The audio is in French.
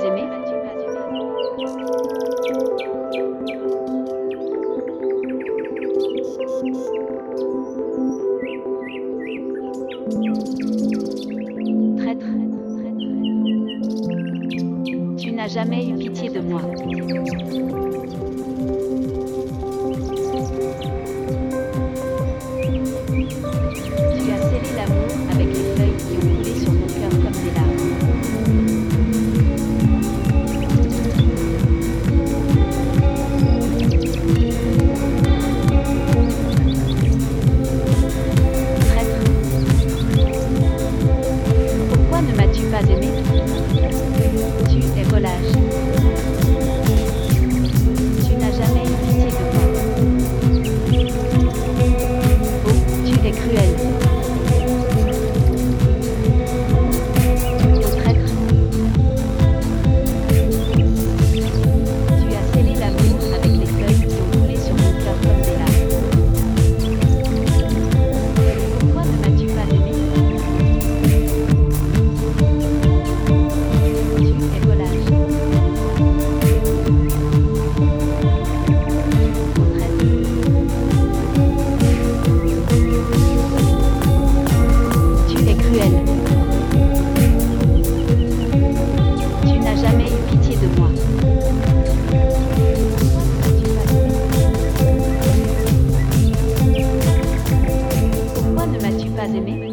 pas aimé Traître, tu n'as jamais eu pitié de moi. Flash. Tu es cruel. Tu n'as jamais eu pitié de moi. Pourquoi ne m'as-tu pas aimé?